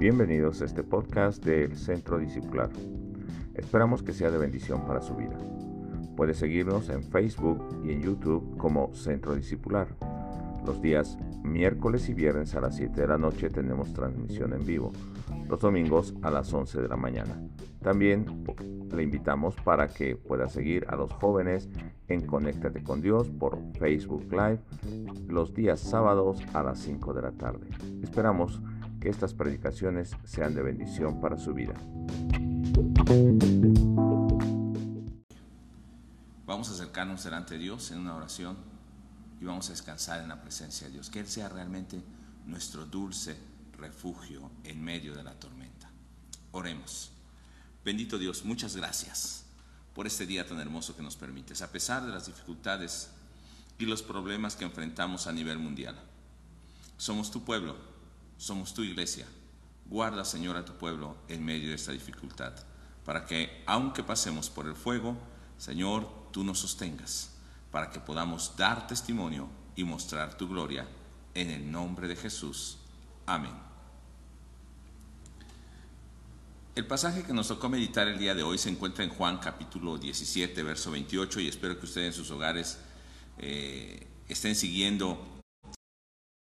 Bienvenidos a este podcast del Centro Discipular. Esperamos que sea de bendición para su vida. Puede seguirnos en Facebook y en YouTube como Centro Discipular. Los días miércoles y viernes a las 7 de la noche tenemos transmisión en vivo. Los domingos a las 11 de la mañana. También le invitamos para que pueda seguir a los jóvenes en Conéctate con Dios por Facebook Live los días sábados a las 5 de la tarde. Esperamos que estas predicaciones sean de bendición para su vida. Vamos a acercarnos delante de Dios en una oración y vamos a descansar en la presencia de Dios. Que Él sea realmente nuestro dulce refugio en medio de la tormenta. Oremos. Bendito Dios, muchas gracias por este día tan hermoso que nos permites, a pesar de las dificultades y los problemas que enfrentamos a nivel mundial. Somos tu pueblo, somos tu iglesia. Guarda, Señor, a tu pueblo en medio de esta dificultad, para que, aunque pasemos por el fuego, Señor, tú nos sostengas, para que podamos dar testimonio y mostrar tu gloria en el nombre de Jesús. Amén. El pasaje que nos tocó meditar el día de hoy se encuentra en Juan capítulo 17, verso 28 y espero que ustedes en sus hogares eh, estén siguiendo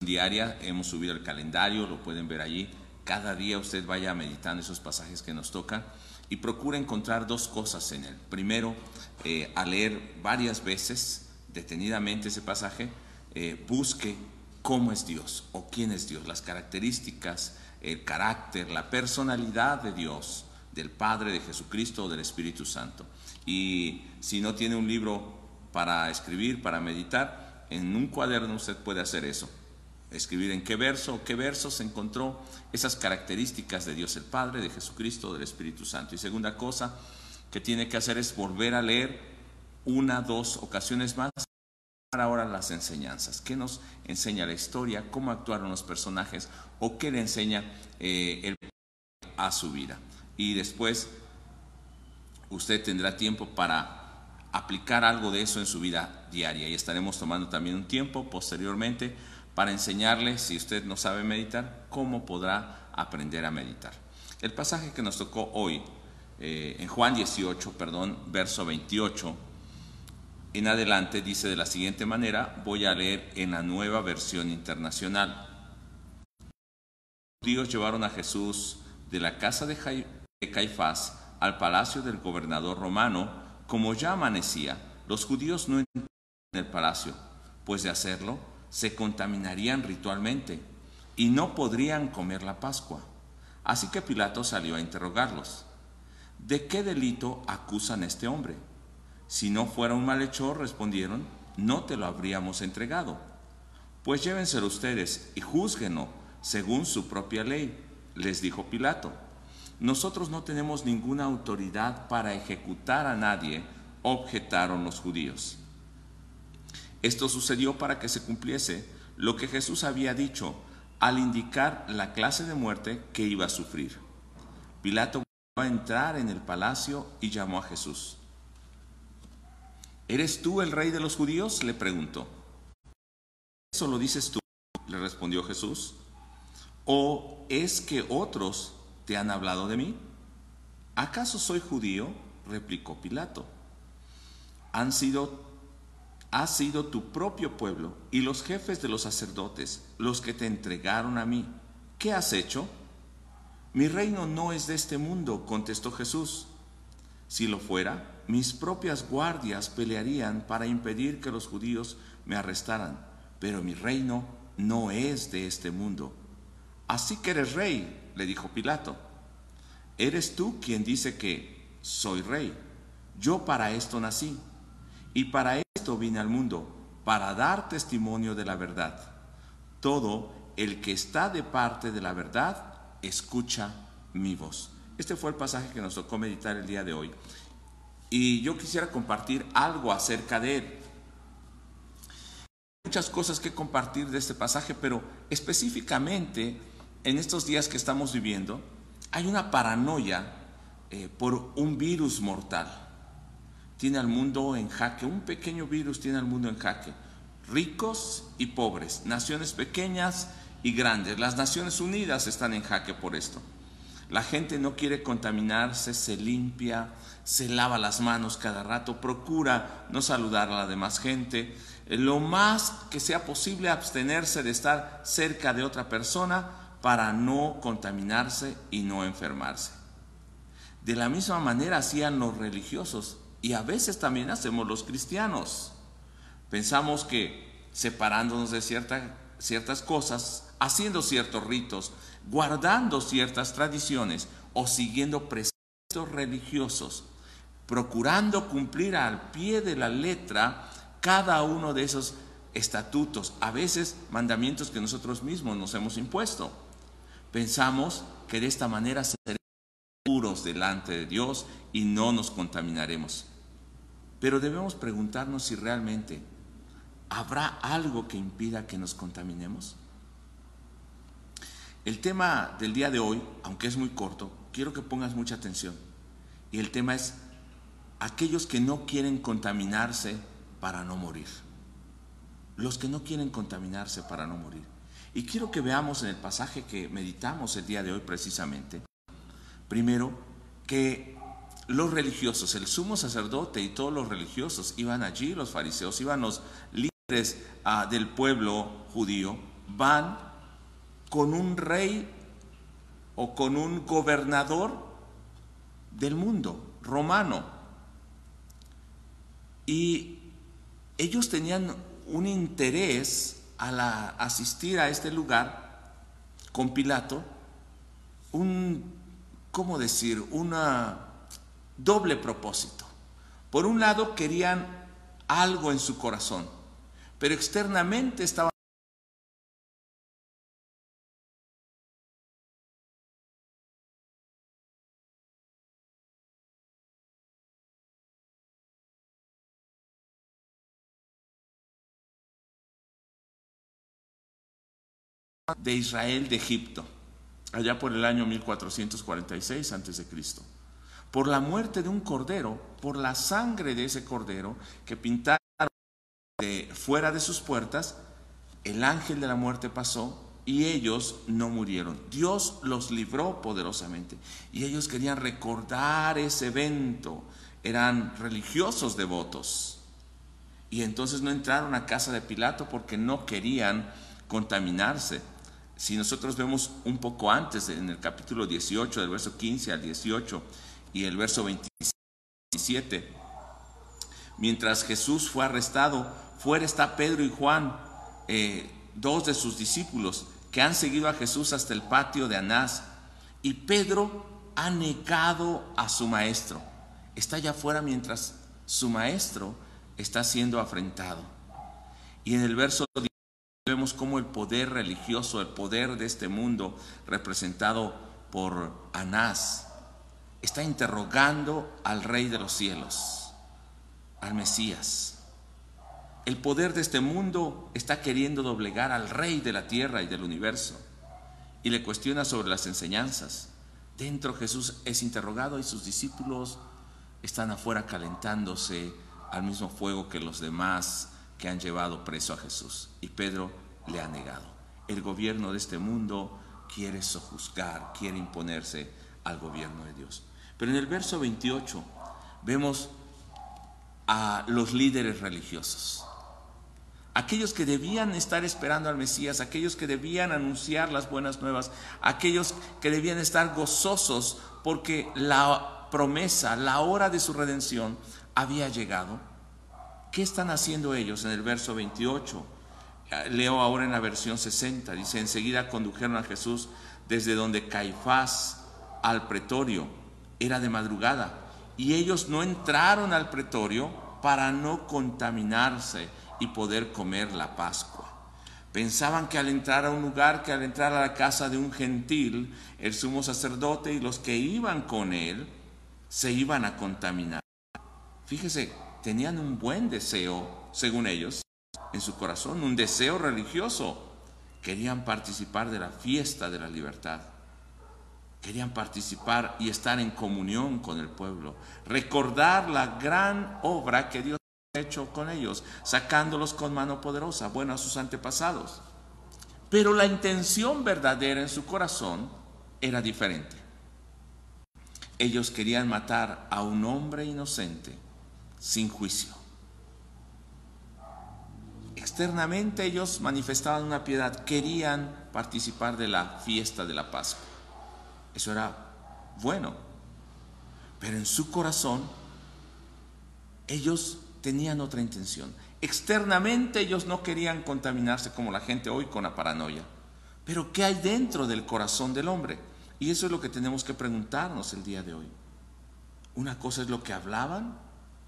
diaria. Hemos subido el calendario, lo pueden ver allí. Cada día usted vaya meditando esos pasajes que nos tocan y procure encontrar dos cosas en él. Primero, eh, a leer varias veces detenidamente ese pasaje, eh, busque cómo es Dios o quién es Dios, las características, el carácter, la personalidad de Dios, del Padre, de Jesucristo o del Espíritu Santo. Y si no tiene un libro para escribir, para meditar, en un cuaderno usted puede hacer eso. Escribir en qué verso o qué versos encontró esas características de Dios el Padre, de Jesucristo, del Espíritu Santo. Y segunda cosa que tiene que hacer es volver a leer una, dos ocasiones más ahora las enseñanzas. ¿Qué nos enseña la historia? ¿Cómo actuaron los personajes? ¿O qué le enseña eh, el a su vida? Y después usted tendrá tiempo para aplicar algo de eso en su vida diaria. Y estaremos tomando también un tiempo posteriormente para enseñarle, si usted no sabe meditar, cómo podrá aprender a meditar. El pasaje que nos tocó hoy, eh, en Juan 18, perdón, verso 28, en adelante dice de la siguiente manera, voy a leer en la nueva versión internacional. Los judíos llevaron a Jesús de la casa de Caifás al palacio del gobernador romano, como ya amanecía. Los judíos no entraron en el palacio, pues de hacerlo se contaminarían ritualmente y no podrían comer la Pascua. Así que Pilato salió a interrogarlos. ¿De qué delito acusan a este hombre? Si no fuera un malhechor, respondieron, no te lo habríamos entregado. Pues llévenselo ustedes y júzguenlo según su propia ley, les dijo Pilato. Nosotros no tenemos ninguna autoridad para ejecutar a nadie, objetaron los judíos. Esto sucedió para que se cumpliese lo que Jesús había dicho al indicar la clase de muerte que iba a sufrir. Pilato volvió a entrar en el palacio y llamó a Jesús. ¿Eres tú el rey de los judíos? le preguntó. ¿Eso lo dices tú? le respondió Jesús. ¿O es que otros te han hablado de mí? ¿Acaso soy judío? replicó Pilato. Han sido, ha sido tu propio pueblo y los jefes de los sacerdotes los que te entregaron a mí. ¿Qué has hecho? Mi reino no es de este mundo, contestó Jesús. Si lo fuera, mis propias guardias pelearían para impedir que los judíos me arrestaran, pero mi reino no es de este mundo. Así que eres rey, le dijo Pilato. Eres tú quien dice que soy rey. Yo para esto nací y para esto vine al mundo, para dar testimonio de la verdad. Todo el que está de parte de la verdad, escucha mi voz. Este fue el pasaje que nos tocó meditar el día de hoy. Y yo quisiera compartir algo acerca de él. Muchas cosas que compartir de este pasaje, pero específicamente en estos días que estamos viviendo, hay una paranoia eh, por un virus mortal. Tiene al mundo en jaque, un pequeño virus tiene al mundo en jaque. Ricos y pobres, naciones pequeñas y grandes. Las Naciones Unidas están en jaque por esto. La gente no quiere contaminarse, se limpia, se lava las manos cada rato, procura no saludar a la demás gente, eh, lo más que sea posible abstenerse de estar cerca de otra persona para no contaminarse y no enfermarse. De la misma manera hacían los religiosos y a veces también hacemos los cristianos. Pensamos que separándonos de ciertas cosas, haciendo ciertos ritos, guardando ciertas tradiciones o siguiendo preceptos religiosos, procurando cumplir al pie de la letra cada uno de esos estatutos, a veces mandamientos que nosotros mismos nos hemos impuesto. Pensamos que de esta manera seremos puros delante de Dios y no nos contaminaremos. Pero debemos preguntarnos si realmente habrá algo que impida que nos contaminemos. El tema del día de hoy, aunque es muy corto, quiero que pongas mucha atención. Y el tema es aquellos que no quieren contaminarse para no morir. Los que no quieren contaminarse para no morir. Y quiero que veamos en el pasaje que meditamos el día de hoy precisamente, primero, que los religiosos, el sumo sacerdote y todos los religiosos iban allí, los fariseos, iban los líderes ah, del pueblo judío, van con un rey o con un gobernador del mundo, romano. Y ellos tenían un interés al asistir a este lugar con Pilato, un, ¿cómo decir?, una doble propósito. Por un lado querían algo en su corazón, pero externamente estaban de Israel de Egipto, allá por el año 1446 a.C. Por la muerte de un cordero, por la sangre de ese cordero que pintaron fuera de sus puertas, el ángel de la muerte pasó y ellos no murieron. Dios los libró poderosamente y ellos querían recordar ese evento. Eran religiosos devotos. Y entonces no entraron a casa de Pilato porque no querían contaminarse si nosotros vemos un poco antes, en el capítulo 18, del verso 15 al 18 y el verso 27, mientras Jesús fue arrestado, fuera está Pedro y Juan, eh, dos de sus discípulos, que han seguido a Jesús hasta el patio de Anás. Y Pedro ha negado a su maestro. Está allá afuera mientras su maestro está siendo afrentado. Y en el verso Vemos cómo el poder religioso, el poder de este mundo, representado por Anás, está interrogando al Rey de los cielos, al Mesías. El poder de este mundo está queriendo doblegar al Rey de la tierra y del universo y le cuestiona sobre las enseñanzas. Dentro Jesús es interrogado y sus discípulos están afuera calentándose al mismo fuego que los demás que han llevado preso a Jesús. Y Pedro le ha negado. El gobierno de este mundo quiere sojuzgar, quiere imponerse al gobierno de Dios. Pero en el verso 28 vemos a los líderes religiosos, aquellos que debían estar esperando al Mesías, aquellos que debían anunciar las buenas nuevas, aquellos que debían estar gozosos porque la promesa, la hora de su redención había llegado. ¿Qué están haciendo ellos en el verso 28? Leo ahora en la versión 60, dice, enseguida condujeron a Jesús desde donde Caifás al pretorio, era de madrugada, y ellos no entraron al pretorio para no contaminarse y poder comer la Pascua. Pensaban que al entrar a un lugar, que al entrar a la casa de un gentil, el sumo sacerdote y los que iban con él, se iban a contaminar. Fíjese, tenían un buen deseo, según ellos, en su corazón, un deseo religioso. Querían participar de la fiesta de la libertad. Querían participar y estar en comunión con el pueblo. Recordar la gran obra que Dios ha hecho con ellos, sacándolos con mano poderosa, bueno, a sus antepasados. Pero la intención verdadera en su corazón era diferente. Ellos querían matar a un hombre inocente sin juicio. Externamente ellos manifestaban una piedad, querían participar de la fiesta de la Pascua. Eso era bueno. Pero en su corazón ellos tenían otra intención. Externamente ellos no querían contaminarse como la gente hoy con la paranoia. Pero ¿qué hay dentro del corazón del hombre? Y eso es lo que tenemos que preguntarnos el día de hoy. Una cosa es lo que hablaban,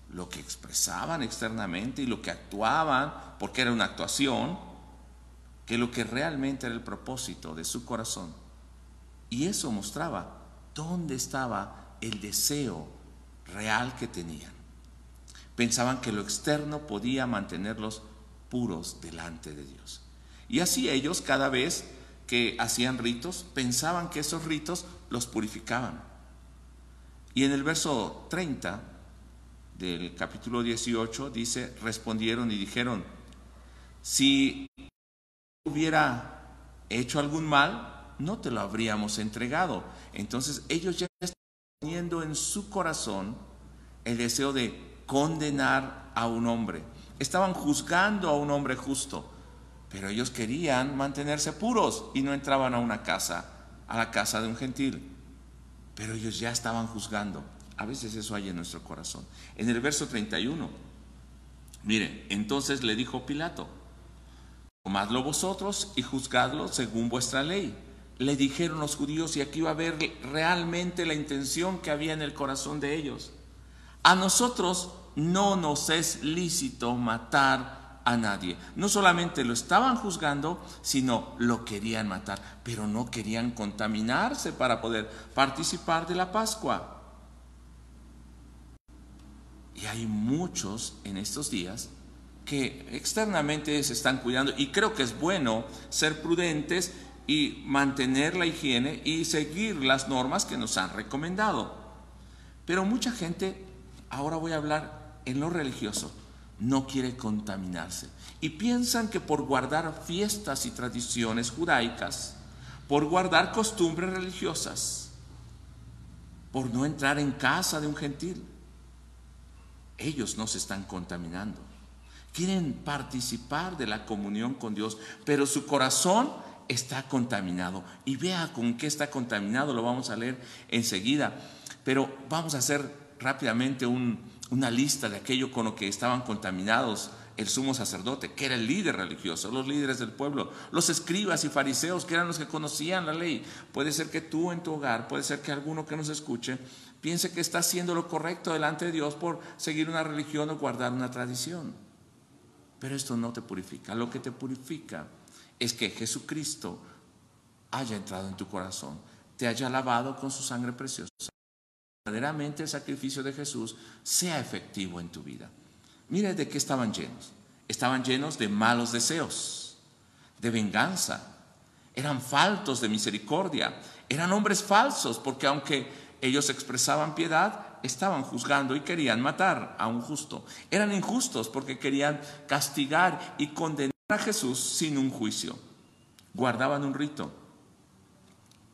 lo que expresaban externamente y lo que actuaban, porque era una actuación, que lo que realmente era el propósito de su corazón. Y eso mostraba dónde estaba el deseo real que tenían. Pensaban que lo externo podía mantenerlos puros delante de Dios. Y así ellos cada vez que hacían ritos, pensaban que esos ritos los purificaban. Y en el verso 30 del capítulo 18 dice, respondieron y dijeron, si hubiera hecho algún mal, no te lo habríamos entregado. Entonces ellos ya están teniendo en su corazón el deseo de condenar a un hombre. Estaban juzgando a un hombre justo, pero ellos querían mantenerse puros y no entraban a una casa, a la casa de un gentil. Pero ellos ya estaban juzgando. A veces eso hay en nuestro corazón. En el verso 31, mire, entonces le dijo Pilato, tomadlo vosotros y juzgadlo según vuestra ley. Le dijeron los judíos y aquí va a ver realmente la intención que había en el corazón de ellos. A nosotros no nos es lícito matar a nadie. No solamente lo estaban juzgando, sino lo querían matar, pero no querían contaminarse para poder participar de la Pascua. Y hay muchos en estos días que externamente se están cuidando y creo que es bueno ser prudentes y mantener la higiene y seguir las normas que nos han recomendado. Pero mucha gente ahora voy a hablar en lo religioso, no quiere contaminarse. Y piensan que por guardar fiestas y tradiciones judaicas, por guardar costumbres religiosas, por no entrar en casa de un gentil, ellos no se están contaminando. Quieren participar de la comunión con Dios, pero su corazón está contaminado. Y vea con qué está contaminado, lo vamos a leer enseguida. Pero vamos a hacer rápidamente una lista de aquello con lo que estaban contaminados el sumo sacerdote, que era el líder religioso, los líderes del pueblo, los escribas y fariseos, que eran los que conocían la ley. Puede ser que tú en tu hogar, puede ser que alguno que nos escuche, piense que está haciendo lo correcto delante de Dios por seguir una religión o guardar una tradición. Pero esto no te purifica. Lo que te purifica es que Jesucristo haya entrado en tu corazón, te haya lavado con su sangre preciosa verdaderamente el sacrificio de Jesús sea efectivo en tu vida. Mire de qué estaban llenos. Estaban llenos de malos deseos, de venganza. Eran faltos de misericordia. Eran hombres falsos porque aunque ellos expresaban piedad, estaban juzgando y querían matar a un justo. Eran injustos porque querían castigar y condenar a Jesús sin un juicio. Guardaban un rito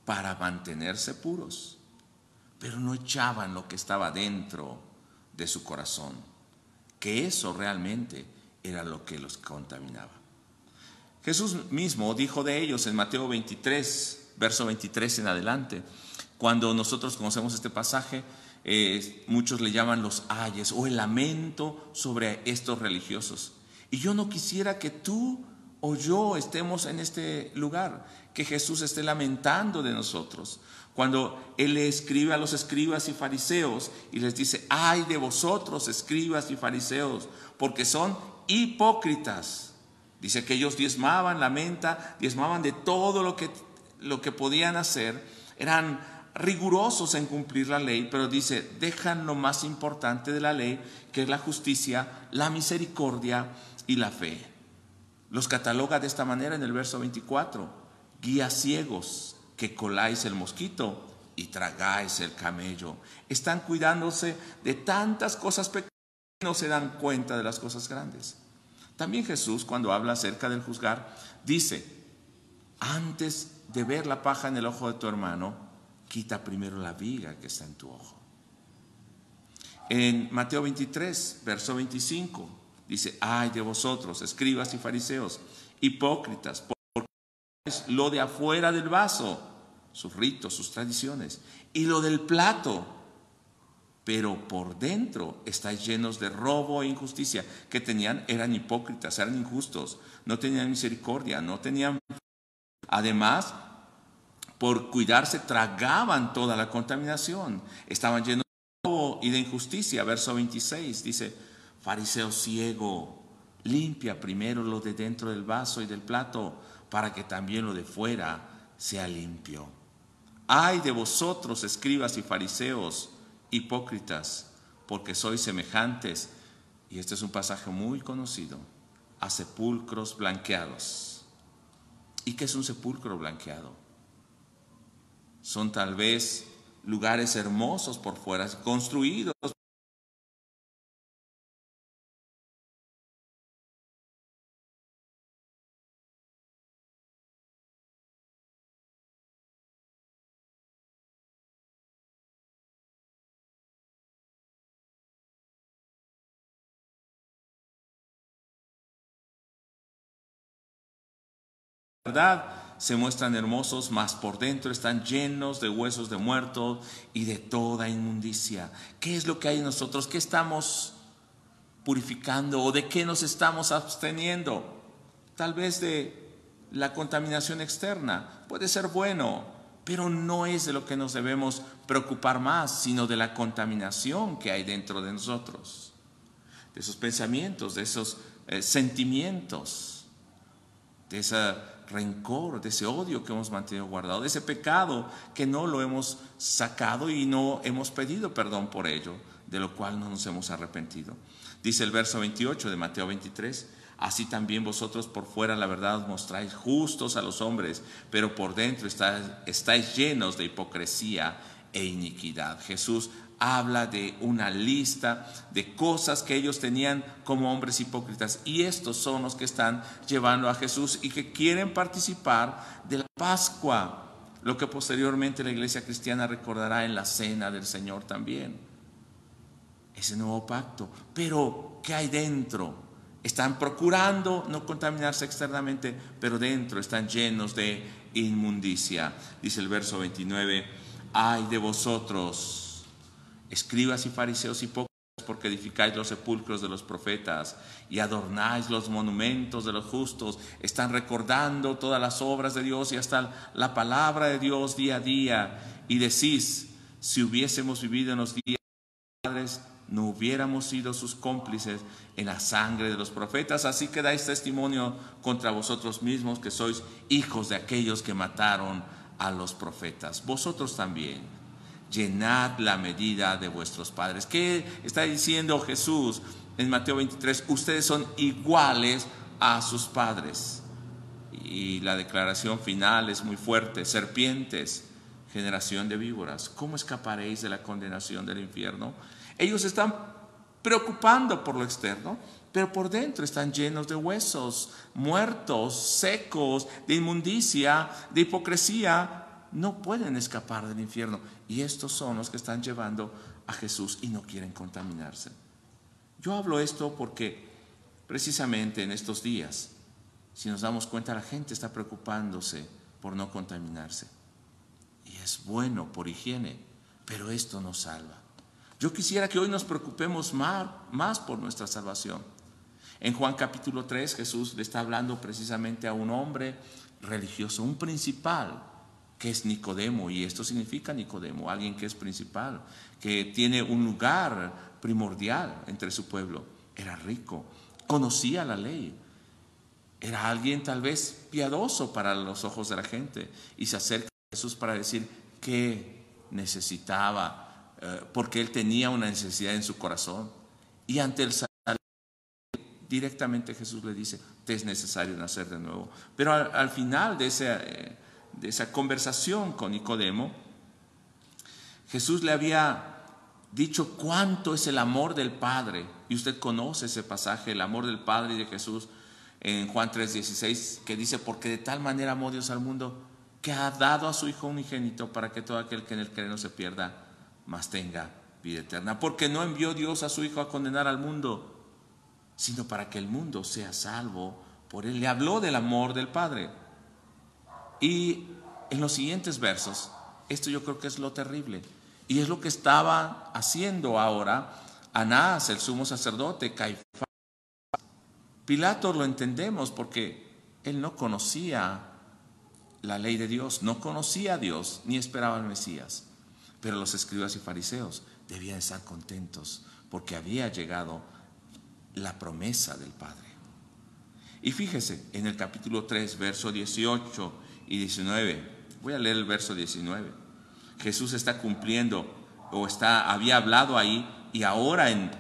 para mantenerse puros pero no echaban lo que estaba dentro de su corazón, que eso realmente era lo que los contaminaba. Jesús mismo dijo de ellos en Mateo 23, verso 23 en adelante, cuando nosotros conocemos este pasaje, eh, muchos le llaman los ayes o el lamento sobre estos religiosos. Y yo no quisiera que tú o yo estemos en este lugar, que Jesús esté lamentando de nosotros, cuando Él le escribe a los escribas y fariseos y les dice, ay de vosotros, escribas y fariseos, porque son hipócritas. Dice que ellos diezmaban la menta, diezmaban de todo lo que, lo que podían hacer, eran rigurosos en cumplir la ley, pero dice, dejan lo más importante de la ley, que es la justicia, la misericordia y la fe. Los cataloga de esta manera en el verso 24, guías ciegos, que coláis el mosquito y tragáis el camello. Están cuidándose de tantas cosas pequeñas y no se dan cuenta de las cosas grandes. También Jesús, cuando habla acerca del juzgar, dice, antes de ver la paja en el ojo de tu hermano, quita primero la viga que está en tu ojo. En Mateo 23, verso 25, dice, ay de vosotros, escribas y fariseos, hipócritas, porque es lo de afuera del vaso, sus ritos, sus tradiciones, y lo del plato, pero por dentro estáis llenos de robo e injusticia, que tenían, eran hipócritas, eran injustos, no tenían misericordia, no tenían... Además, por cuidarse, tragaban toda la contaminación, estaban llenos de robo y de injusticia. Verso 26 dice, fariseo ciego, limpia primero lo de dentro del vaso y del plato, para que también lo de fuera sea limpio. Ay de vosotros, escribas y fariseos, hipócritas, porque sois semejantes, y este es un pasaje muy conocido, a sepulcros blanqueados. ¿Y qué es un sepulcro blanqueado? Son tal vez lugares hermosos por fuera, construidos verdad se muestran hermosos, mas por dentro están llenos de huesos de muertos y de toda inmundicia. ¿Qué es lo que hay en nosotros? ¿Qué estamos purificando o de qué nos estamos absteniendo? Tal vez de la contaminación externa. Puede ser bueno, pero no es de lo que nos debemos preocupar más, sino de la contaminación que hay dentro de nosotros, de esos pensamientos, de esos eh, sentimientos, de esa rencor, de ese odio que hemos mantenido guardado, de ese pecado que no lo hemos sacado y no hemos pedido perdón por ello, de lo cual no nos hemos arrepentido. Dice el verso 28 de Mateo 23, así también vosotros por fuera la verdad os mostráis justos a los hombres, pero por dentro estáis, estáis llenos de hipocresía e iniquidad. Jesús habla de una lista de cosas que ellos tenían como hombres hipócritas. Y estos son los que están llevando a Jesús y que quieren participar de la Pascua, lo que posteriormente la iglesia cristiana recordará en la cena del Señor también. Ese nuevo pacto. Pero, ¿qué hay dentro? Están procurando no contaminarse externamente, pero dentro están llenos de inmundicia. Dice el verso 29, ay de vosotros escribas y fariseos hipócritas, porque edificáis los sepulcros de los profetas y adornáis los monumentos de los justos, están recordando todas las obras de Dios y hasta la palabra de Dios día a día, y decís, si hubiésemos vivido en los días de padres, no hubiéramos sido sus cómplices en la sangre de los profetas, así que dais testimonio contra vosotros mismos que sois hijos de aquellos que mataron a los profetas. Vosotros también llenad la medida de vuestros padres. ¿Qué está diciendo Jesús en Mateo 23? Ustedes son iguales a sus padres. Y la declaración final es muy fuerte. Serpientes, generación de víboras, ¿cómo escaparéis de la condenación del infierno? Ellos están preocupando por lo externo, pero por dentro están llenos de huesos, muertos, secos, de inmundicia, de hipocresía, no pueden escapar del infierno. Y estos son los que están llevando a Jesús y no quieren contaminarse. Yo hablo esto porque precisamente en estos días, si nos damos cuenta, la gente está preocupándose por no contaminarse. Y es bueno por higiene, pero esto no salva. Yo quisiera que hoy nos preocupemos más, más por nuestra salvación. En Juan capítulo 3 Jesús le está hablando precisamente a un hombre religioso, un principal, que es Nicodemo, y esto significa Nicodemo, alguien que es principal, que tiene un lugar primordial entre su pueblo. Era rico, conocía la ley, era alguien tal vez piadoso para los ojos de la gente, y se acerca a Jesús para decir que necesitaba, eh, porque él tenía una necesidad en su corazón. Y ante el directamente Jesús le dice, te es necesario nacer de nuevo. Pero al, final de ese... De esa conversación con Nicodemo, Jesús le había dicho cuánto es el amor del Padre, y usted conoce ese pasaje, el amor del Padre y de Jesús, en Juan 3:16, que dice, porque de tal manera amó Dios al mundo que ha dado a su Hijo unigénito para que todo aquel que en él cree no se pierda, mas tenga vida eterna. Porque no envió Dios a su Hijo a condenar al mundo, sino para que el mundo sea salvo por él. Le habló del amor del Padre. Y en los siguientes versos, esto yo creo que es lo terrible. Y es lo que estaba haciendo ahora Anás, el sumo sacerdote, Caifás. Pilato lo entendemos porque él no conocía la ley de Dios, no conocía a Dios ni esperaba al Mesías. Pero los escribas y fariseos debían estar contentos porque había llegado la promesa del Padre. Y fíjese, en el capítulo 3, verso 18 y 19, voy a leer el verso 19. Jesús está cumpliendo o está había hablado ahí y ahora en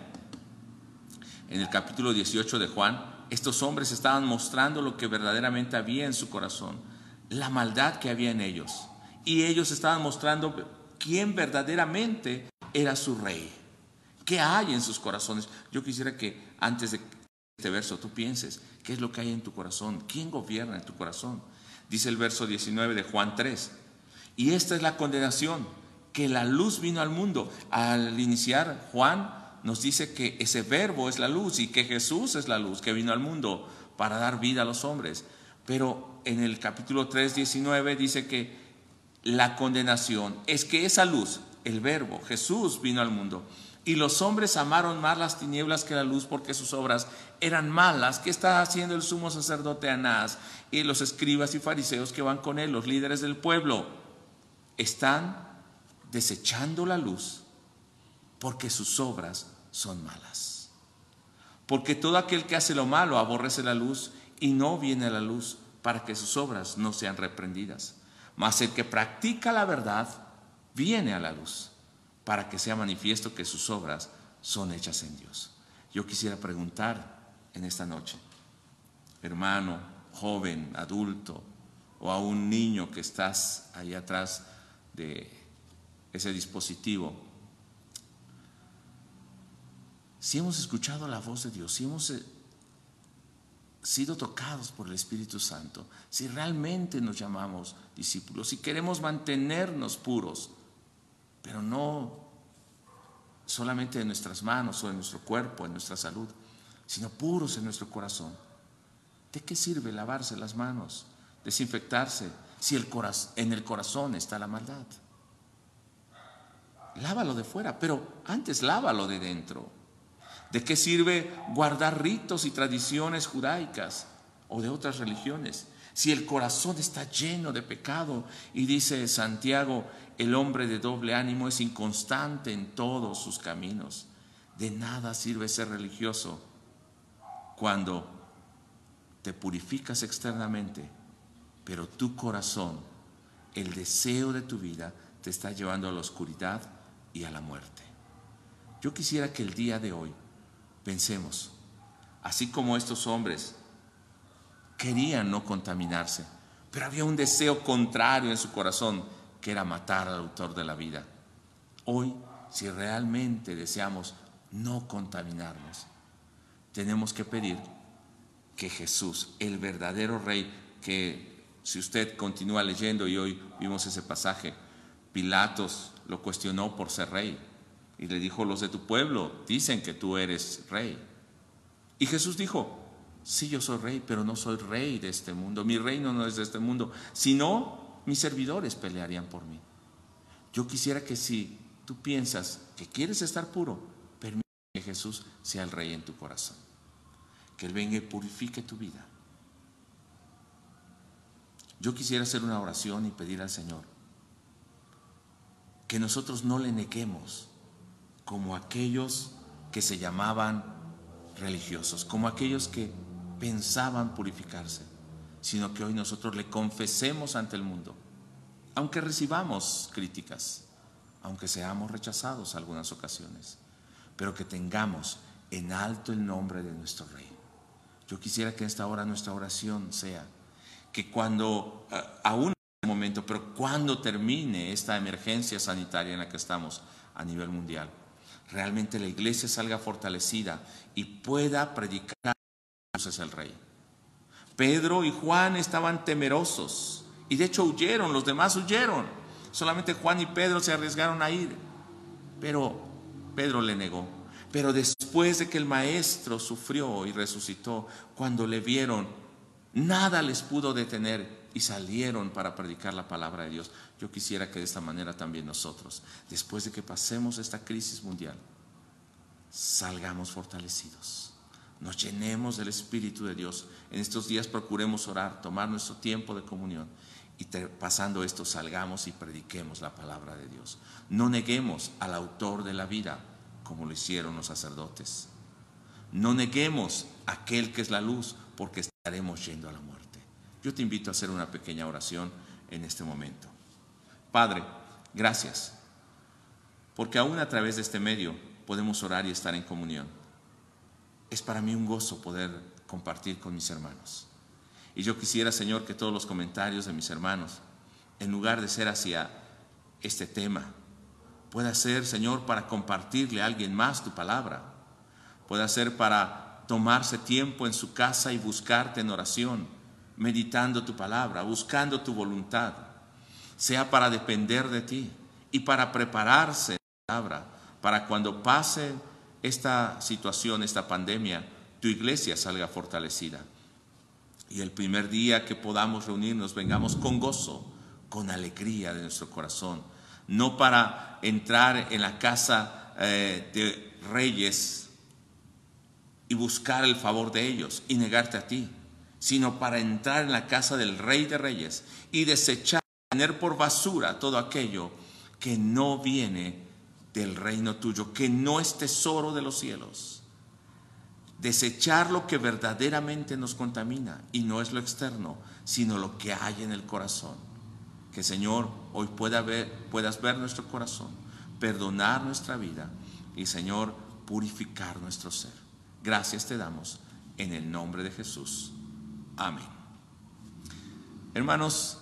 en el capítulo 18 de Juan, estos hombres estaban mostrando lo que verdaderamente había en su corazón, la maldad que había en ellos. Y ellos estaban mostrando quién verdaderamente era su rey. ¿Qué hay en sus corazones? Yo quisiera que antes de este verso tú pienses, ¿qué es lo que hay en tu corazón? ¿Quién gobierna en tu corazón? Dice el verso 19 de Juan 3. Y esta es la condenación, que la luz vino al mundo. Al iniciar Juan nos dice que ese verbo es la luz y que Jesús es la luz que vino al mundo para dar vida a los hombres. Pero en el capítulo 3, 19 dice que la condenación es que esa luz, el verbo, Jesús vino al mundo. Y los hombres amaron más las tinieblas que la luz porque sus obras eran malas. ¿Qué está haciendo el sumo sacerdote Anás y los escribas y fariseos que van con él, los líderes del pueblo? Están desechando la luz porque sus obras son malas. Porque todo aquel que hace lo malo aborrece la luz y no viene a la luz para que sus obras no sean reprendidas. Mas el que practica la verdad viene a la luz para que sea manifiesto que sus obras son hechas en Dios. Yo quisiera preguntar en esta noche, hermano, joven, adulto, o a un niño que estás ahí atrás de ese dispositivo, si hemos escuchado la voz de Dios, si hemos eh, sido tocados por el Espíritu Santo, si realmente nos llamamos discípulos, si queremos mantenernos puros, pero no solamente en nuestras manos o en nuestro cuerpo, en nuestra salud, sino puros en nuestro corazón. ¿De qué sirve lavarse las manos, desinfectarse, si el en el corazón está la maldad? Lávalo de fuera, pero antes lávalo de dentro. ¿De qué sirve guardar ritos y tradiciones judaicas o de otras religiones? Si el corazón está lleno de pecado y dice Santiago, el hombre de doble ánimo es inconstante en todos sus caminos. De nada sirve ser religioso cuando te purificas externamente, pero tu corazón, el deseo de tu vida, te está llevando a la oscuridad y a la muerte. Yo quisiera que el día de hoy Pensemos, así como estos hombres querían no contaminarse, pero había un deseo contrario en su corazón, que era matar al autor de la vida. Hoy, si realmente deseamos no contaminarnos, tenemos que pedir que Jesús, el verdadero rey, que si usted continúa leyendo y hoy vimos ese pasaje, Pilatos lo cuestionó por ser rey, y le dijo, los de tu pueblo dicen que tú eres rey. Y Jesús dijo, sí, yo soy rey, pero no soy rey de este mundo. Mi reino no es de este mundo. Si no, mis servidores pelearían por mí. Yo quisiera que si tú piensas que quieres estar puro, permite que Jesús sea el rey en tu corazón. Que Él venga y purifique tu vida. Yo quisiera hacer una oración y pedir al Señor que nosotros no le neguemos como aquellos que se llamaban religiosos, como aquellos que pensaban purificarse, sino que hoy nosotros le confesemos ante el mundo, aunque recibamos críticas, aunque seamos rechazados algunas ocasiones, pero que tengamos en alto el nombre de nuestro Rey. Yo quisiera que esta hora nuestra oración sea que cuando, aún en este momento, pero cuando termine esta emergencia sanitaria en la que estamos a nivel mundial, realmente la iglesia salga fortalecida y pueda predicar que Jesús es el Rey. Pedro y Juan estaban temerosos y de hecho huyeron, los demás huyeron. Solamente Juan y Pedro se arriesgaron a ir. Pero Pedro le negó. Pero de que el maestro sufrió y resucitó, cuando le vieron, nada les pudo detener y salieron para predicar la palabra de Dios. Yo quisiera que de esta manera también nosotros, después de que pasemos esta crisis mundial, salgamos fortalecidos, nos llenemos del Espíritu de Dios. En estos días procuremos orar, tomar nuestro tiempo de comunión y pasando esto salgamos y prediquemos la palabra de Dios. No neguemos al autor de la vida como lo hicieron los sacerdotes. No neguemos aquel que es la luz porque estaremos yendo a la muerte. Yo te invito a hacer una pequeña oración en este momento. Padre, gracias, porque aún a través de este medio podemos orar y estar en comunión. Es para mí un gozo poder compartir con mis hermanos. Y yo quisiera, Señor, que todos los comentarios de mis hermanos, en lugar de ser hacia este tema, Puede ser, Señor, para compartirle a alguien más tu palabra. Puede ser para tomarse tiempo en su casa y buscarte en oración, meditando tu palabra, buscando tu voluntad. Sea para depender de ti y para prepararse la palabra, para cuando pase esta situación, esta pandemia, tu iglesia salga fortalecida. Y el primer día que podamos reunirnos, vengamos con gozo, con alegría de nuestro corazón no para entrar en la casa eh, de reyes y buscar el favor de ellos y negarte a ti, sino para entrar en la casa del rey de reyes y desechar, tener por basura todo aquello que no viene del reino tuyo, que no es tesoro de los cielos. Desechar lo que verdaderamente nos contamina y no es lo externo, sino lo que hay en el corazón. Que Señor, hoy pueda ver, puedas ver nuestro corazón, perdonar nuestra vida y Señor, purificar nuestro ser. Gracias te damos en el nombre de Jesús. Amén. Hermanos,